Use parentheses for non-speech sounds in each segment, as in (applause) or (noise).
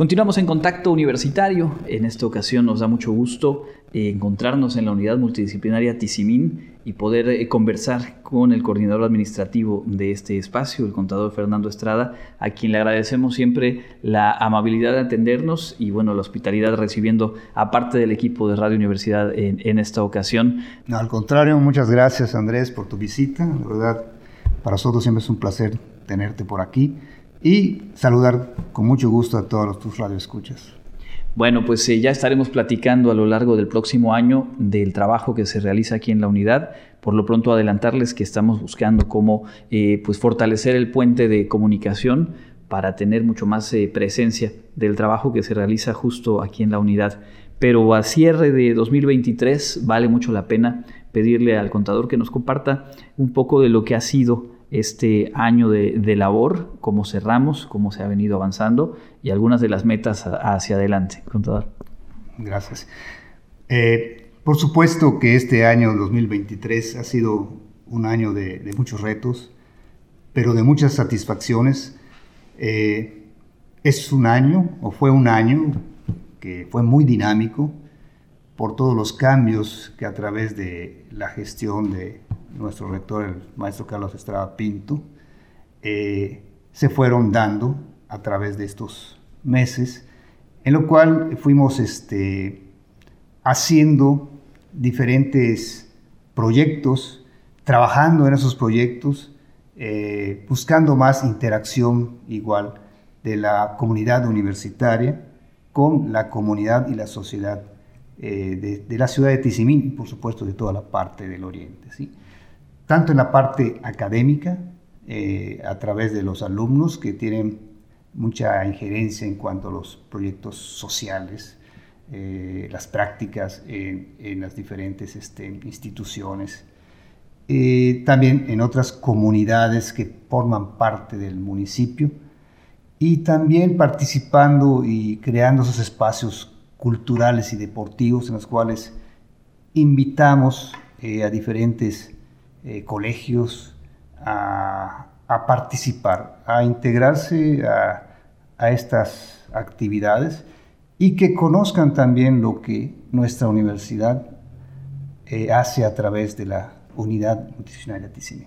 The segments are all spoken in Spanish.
Continuamos en contacto universitario. En esta ocasión nos da mucho gusto eh, encontrarnos en la unidad multidisciplinaria Tizimín y poder eh, conversar con el coordinador administrativo de este espacio, el contador Fernando Estrada, a quien le agradecemos siempre la amabilidad de atendernos y bueno, la hospitalidad recibiendo a parte del equipo de Radio Universidad en, en esta ocasión. No, al contrario, muchas gracias Andrés por tu visita. La verdad, para nosotros siempre es un placer tenerte por aquí y saludar con mucho gusto a todos tus radioescuchas. Bueno, pues eh, ya estaremos platicando a lo largo del próximo año del trabajo que se realiza aquí en la unidad. Por lo pronto adelantarles que estamos buscando cómo eh, pues fortalecer el puente de comunicación para tener mucho más eh, presencia del trabajo que se realiza justo aquí en la unidad. Pero a cierre de 2023 vale mucho la pena pedirle al contador que nos comparta un poco de lo que ha sido este año de, labor, cómo cerramos, cómo se ha venido avanzando y algunas de las metas hacia adelante, contador. Gracias. Eh, por supuesto que este año 2023 ha sido un año de, muchos retos, pero de muchas satisfacciones. Eh, es un año, o fue un año, que fue muy dinámico por todos los cambios que a través de la gestión de nuestro rector, el maestro Carlos Estrada Pinto, eh, se fueron dando a través de estos meses, en lo cual fuimos este, haciendo diferentes proyectos, trabajando en esos proyectos, eh, buscando más interacción igual de la comunidad universitaria con la comunidad y la sociedad eh, de, la ciudad de Tizimín por supuesto de toda la parte del oriente. ¿sí? Tanto en la parte académica, eh, a través de los alumnos que tienen mucha injerencia en cuanto a los proyectos sociales, eh, las prácticas en, las diferentes este, instituciones, eh, también en otras comunidades que forman parte del municipio y también participando y creando esos espacios culturales y deportivos en los cuales invitamos a diferentes eh, colegios a, participar, a integrarse a, estas actividades y que conozcan también lo que nuestra universidad eh, hace a través de la unidad multidisciplinaria TICINE.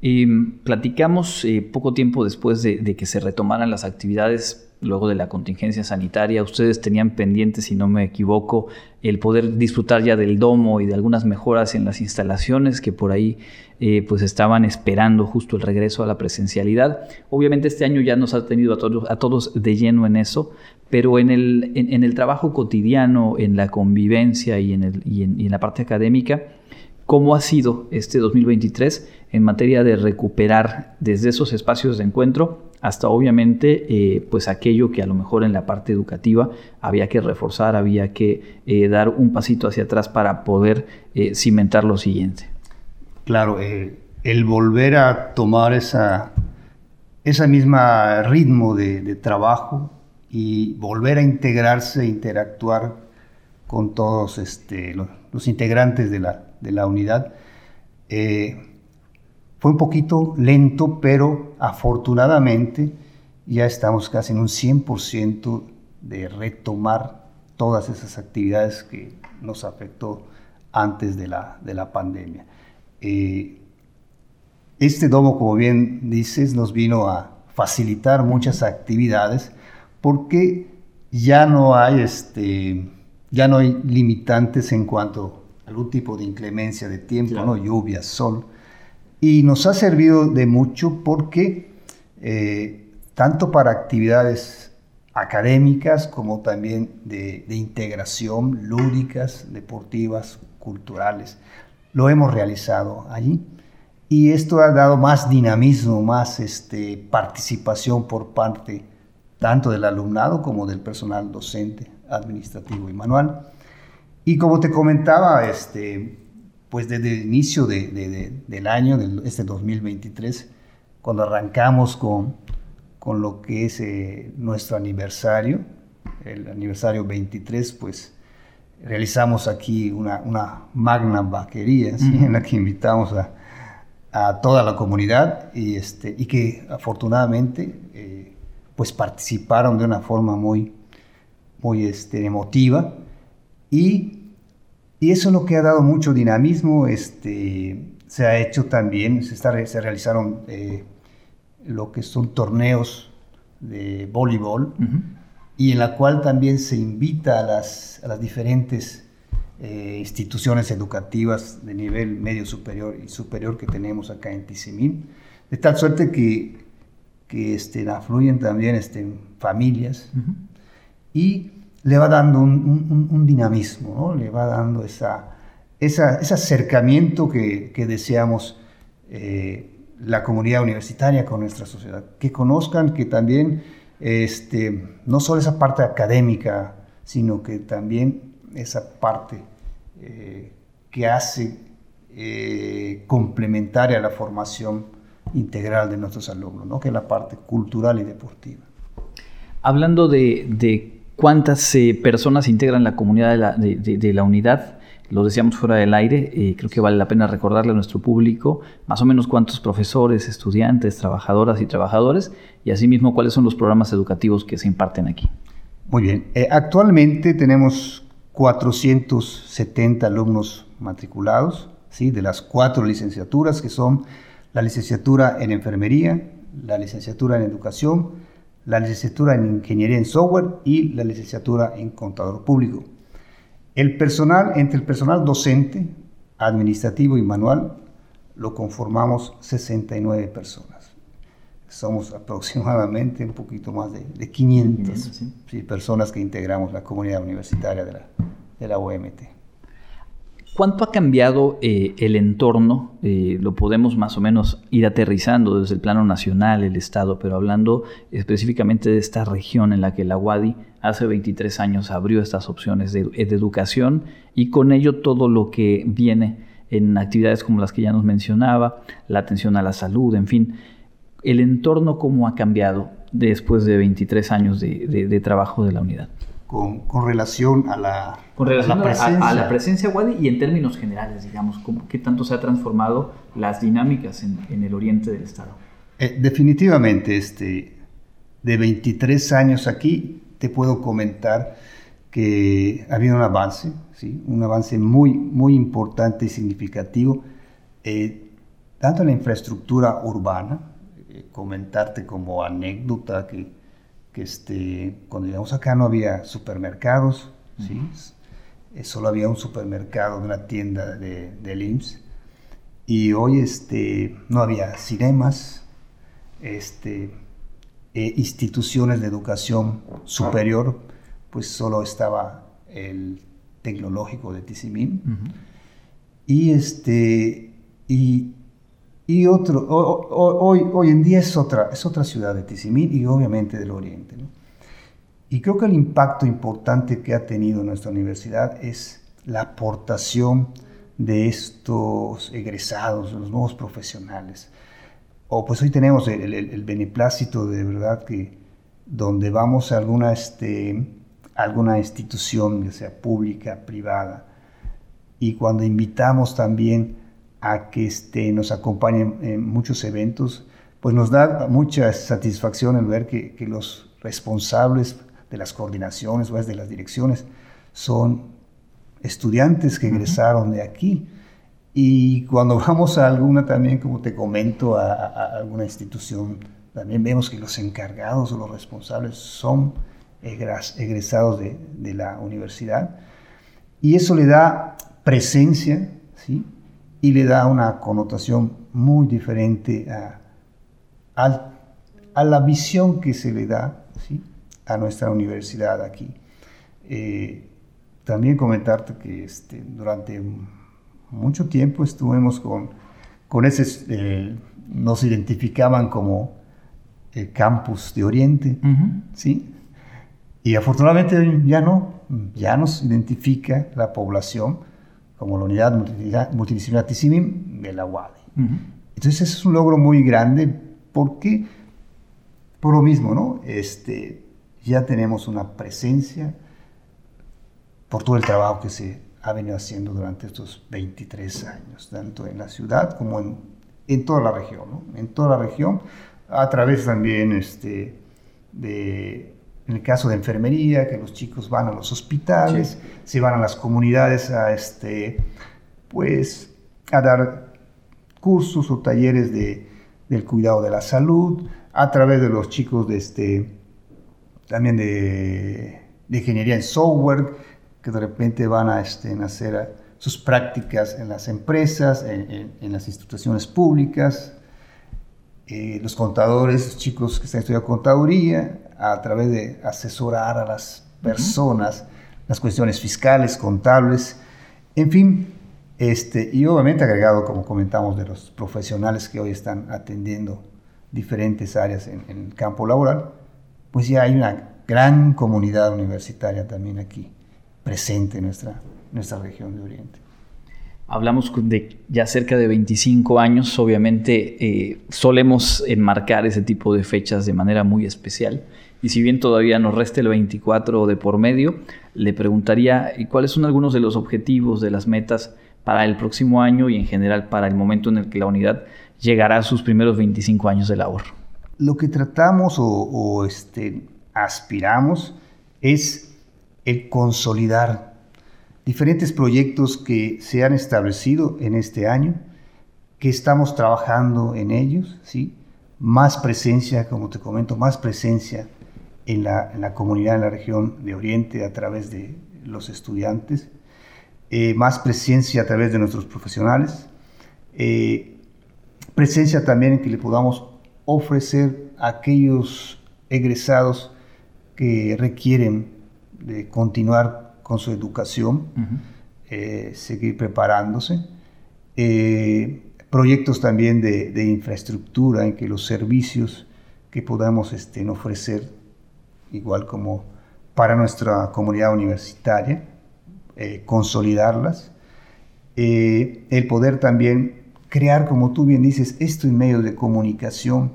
Y platicamos eh, poco tiempo después de, de, que se retomaran las actividades luego de la contingencia sanitaria. Ustedes tenían pendiente, si no me equivoco, el poder disfrutar ya del domo y de algunas mejoras en las instalaciones que por ahí eh, pues estaban esperando justo el regreso a la presencialidad. Obviamente este año ya nos ha tenido a todos, de lleno en eso, pero en el, en, el trabajo cotidiano, en la convivencia y en, el, y en, y en la parte académica, ¿cómo ha sido este 2023 en materia de recuperar desde esos espacios de encuentro hasta obviamente eh, pues aquello que a lo mejor en la parte educativa había que reforzar, había que eh, dar un pasito hacia atrás para poder eh, cimentar lo siguiente. Claro, el volver a tomar esa, esa misma ritmo de, trabajo y volver a integrarse, interactuar con todos este, los, integrantes de la, de la unidad. Fue un poquito lento, pero afortunadamente ya estamos casi en un 100% de retomar todas esas actividades que nos afectó antes de la, de la pandemia. Eh, este domo, como bien dices, nos vino a facilitar muchas actividades porque ya no hay, este, ya no hay limitantes en cuanto a algún tipo de inclemencia de tiempo, ¿no? lluvia, sol. Y nos ha servido de mucho porque eh, tanto para actividades académicas como también de, integración, lúdicas, deportivas, culturales, lo hemos realizado allí. Y esto ha dado más dinamismo, más este, participación por parte tanto del alumnado como del personal docente, administrativo y manual. Y como te comentaba, este, pues desde el inicio del año, de este 2023, cuando arrancamos con, con lo que es eh, nuestro aniversario, el aniversario 23, pues realizamos aquí una, una magna vaquería en la que invitamos a, a, toda la comunidad y, este, y que afortunadamente eh, pues participaron de una forma muy, muy este, emotiva y, y, eso es lo que ha dado mucho dinamismo. Este, se ha hecho también, se, está, se realizaron eh, lo que son torneos de voleibol y en la cual también se invita a las, a las diferentes eh, instituciones educativas de nivel medio superior y superior que tenemos acá en Tizimín, de tal suerte que, que este, afluyen también este, familias y le va dando un, dinamismo, ¿no? le va dando esa, ese acercamiento que, deseamos eh, la comunidad universitaria con nuestra sociedad, que conozcan que también este, no solo esa parte académica, sino que también esa parte eh, que hace eh, complementaria la formación integral de nuestros alumnos, ¿no? que es la parte cultural y deportiva. Hablando de, cuántas eh, personas integran la comunidad de la, unidad, lo decíamos fuera del aire, creo que vale la pena recordarle a nuestro público más o menos cuántos profesores, estudiantes, trabajadoras y trabajadores, y asimismo cuáles son los programas educativos que se imparten aquí. Muy bien, actualmente tenemos 470 alumnos matriculados, ¿sí? de las cuatro licenciaturas que son la licenciatura en enfermería, la licenciatura en educación, la licenciatura en ingeniería en software y la licenciatura en contador público. El personal, entre el personal docente, administrativo y manual, lo conformamos 69 personas. Somos (laughs) aproximadamente un poquito más de, 500, personas que integramos la comunidad universitaria de la, de la OMT. ¿Cuánto ha cambiado eh, el entorno? Eh, lo podemos más o menos ir aterrizando desde el plano nacional, el Estado, pero hablando específicamente de esta región en la que la UADI hace 23 años abrió estas opciones de, de educación y con ello todo lo que viene en actividades como las que ya nos mencionaba, la atención a la salud, en fin. ¿El entorno cómo ha cambiado después de 23 años de trabajo de la unidad? Con, relación a la, presencia. A, la presencia Wadi y en términos generales, digamos, ¿qué tanto se ha transformado las dinámicas en, el oriente del Estado? Eh, definitivamente, este, de 23 años aquí, te puedo comentar que ha habido un avance, ¿sí? un avance muy, muy importante y significativo, eh, tanto en la infraestructura urbana, eh, comentarte como anécdota que que este, cuando llegamos acá no había supermercados, ¿sí? Eh, solo había un supermercado de una tienda de, del IMSS. Y hoy este, no había cinemas, este, eh, instituciones de educación superior, pues solo estaba el tecnológico de Tizimín. Y, este, y, y otro, hoy, hoy en día es otra, es otra ciudad de Tizimín y obviamente del Oriente. Y creo que el impacto importante que ha tenido nuestra universidad es la aportación de estos egresados, los nuevos profesionales. O pues hoy tenemos el, beneplácito de verdad que donde vamos a alguna, este, alguna institución, ya sea pública, privada, y cuando invitamos también a que este, nos acompañen en muchos eventos, pues nos da mucha satisfacción el ver que, los responsables de las coordinaciones o de las direcciones son estudiantes que egresaron de aquí. Y cuando (laughs) vamos a alguna también, como te comento, a, alguna institución, también vemos que los encargados o los responsables son egresados de, de la universidad. Y eso le da presencia, ¿sí? Y le da una connotación muy diferente a, a, la visión que se le da ¿sí? a nuestra universidad aquí. Eh, también comentarte que este, durante mucho tiempo estuvimos con, con ese, eh, nos identificaban como el campus de Oriente, ¿sí? Y afortunadamente ya no, ya nos identifica la población como la unidad multidisciplinar TICIMIM de la UADI. Entonces, ese es un logro muy grande porque, por lo mismo, ¿no? Este, ya tenemos una presencia por todo el trabajo que se ha venido haciendo durante estos 23 años, tanto en la ciudad como en, en toda la región, ¿no? En toda la región, a través también este, de, en el caso de enfermería, que los chicos van a los hospitales, se van a las comunidades a, este, pues, a dar cursos o talleres de, del cuidado de la salud, a través de los chicos de este, también de, de ingeniería en software, que de repente van a este, hacer sus prácticas en las empresas, en, en, las instituciones públicas, eh, los contadores, los chicos que están estudiando contaduría, a través de asesorar a las personas, las cuestiones fiscales, contables, en fin, este, y obviamente agregado, como comentamos, de los profesionales que hoy están atendiendo diferentes áreas en, en el campo laboral, pues ya hay una gran comunidad universitaria también aquí presente en nuestra, nuestra región de Oriente. Hablamos de ya cerca de 25 años, obviamente eh, solemos enmarcar ese tipo de fechas de manera muy especial. Y si bien todavía nos resta el 24 de por medio, le preguntaría cuáles son algunos de los objetivos, de las metas para el próximo año y en general para el momento en el que la unidad llegará a sus primeros 25 años de labor. Lo que tratamos o, o este, aspiramos es el consolidar diferentes proyectos que se han establecido en este año, que estamos trabajando en ellos, ¿sí? más presencia, como te comento, más presencia en la, comunidad en la región de Oriente a través de los estudiantes, eh, más presencia a través de nuestros profesionales, eh, presencia también en que le podamos ofrecer a aquellos egresados que requieren de continuar con su educación, eh, seguir preparándose. Proyectos también de, infraestructura en que los servicios que podamos este, ofrecer, igual como para nuestra comunidad universitaria, eh, consolidarlas. el poder también crear, como tú bien dices, esto en medios de comunicación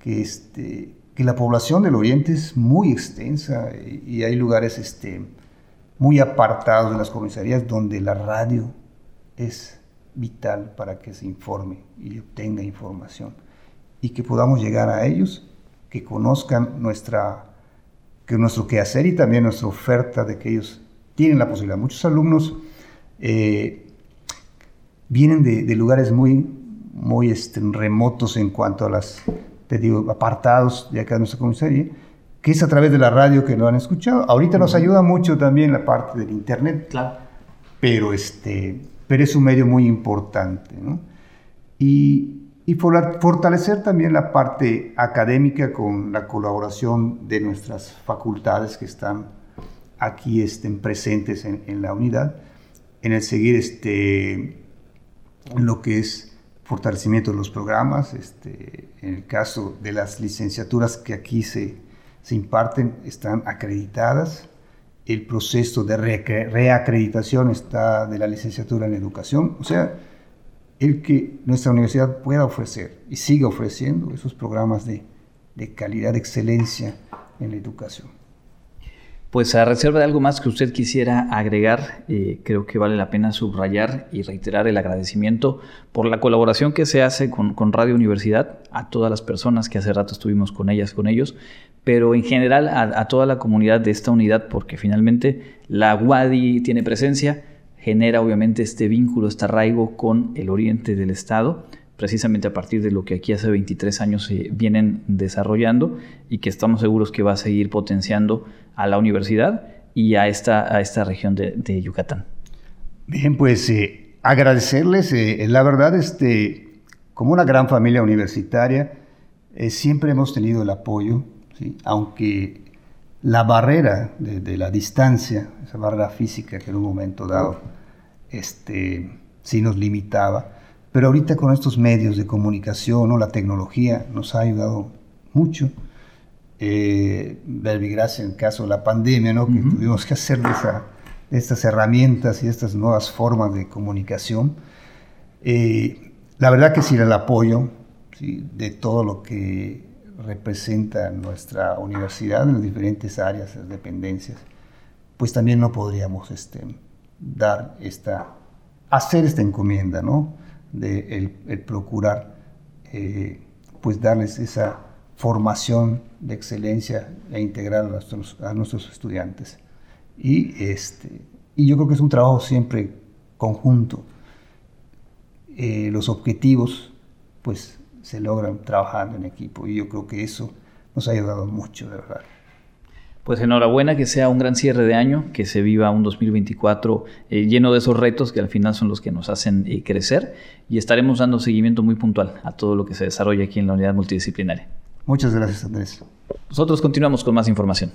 que, este, que la población del Oriente es muy extensa y hay lugares este, muy apartados de las comisarías donde la radio es vital para que se informe y obtenga información y que podamos llegar a ellos, que conozcan nuestra, que nuestro quehacer y también nuestra oferta de que ellos tienen la posibilidad. Muchos alumnos eh, vienen de, lugares muy, muy este, remotos en cuanto a las te digo, apartados de acá de nuestra comisaría, que es a través de la radio que lo han escuchado. Ahorita nos ayuda mucho también la parte del internet, claro. pero, este, pero es un medio muy importante. ¿no? Y, y fortalecer también la parte académica con la colaboración de nuestras facultades que están aquí estén presentes en, en la unidad, en el seguir este, lo que es fortalecimiento de los programas, este, en el caso de las licenciaturas que aquí se, se imparten, están acreditadas, el proceso de reacreditación está de la licenciatura en educación, o sea, el que nuestra universidad pueda ofrecer y siga ofreciendo esos programas de, de calidad, de excelencia en la educación. Pues a reserva de algo más que usted quisiera agregar, eh, creo que vale la pena subrayar y reiterar el agradecimiento por la colaboración que se hace con, Radio Universidad, a todas las personas que hace rato estuvimos con ellas, con ellos, pero en general a, a toda la comunidad de esta unidad, porque finalmente la UADI tiene presencia, genera obviamente este vínculo, este arraigo con el oriente del Estado precisamente a partir de lo que aquí hace 23 años se vienen desarrollando y que estamos seguros que va a seguir potenciando a la universidad y a esta, a esta región de, Yucatán. Bien, pues eh, agradecerles, eh, la verdad, este, como una gran familia universitaria, eh, siempre hemos tenido el apoyo, aunque la barrera de, la distancia, esa barrera física que en un momento dado este, sí nos limitaba, pero ahorita con estos medios de comunicación o la tecnología nos ha ayudado mucho. Eh, gracias en el caso de la pandemia, ¿no? que tuvimos que hacer estas herramientas y estas nuevas formas de comunicación. Eh, la verdad que sin el apoyo de todo lo que representa nuestra universidad en las diferentes áreas, las dependencias, pues también no podríamos este, dar esta, hacer esta encomienda, ¿no? de el, procurar eh, pues darles esa formación de excelencia e nuestros, a nuestros estudiantes. Y, este, y yo creo que es un trabajo siempre conjunto. Eh, los objetivos pues se logran trabajando en equipo y yo creo que eso nos ha ayudado mucho, de verdad. Pues enhorabuena, que sea un gran cierre de año, que se viva un 2024 eh, lleno de esos retos que al final son los que nos hacen eh, crecer y estaremos dando seguimiento muy puntual a todo lo que se desarrolla aquí en la unidad multidisciplinaria. Muchas gracias, Andrés. Nosotros continuamos con más información.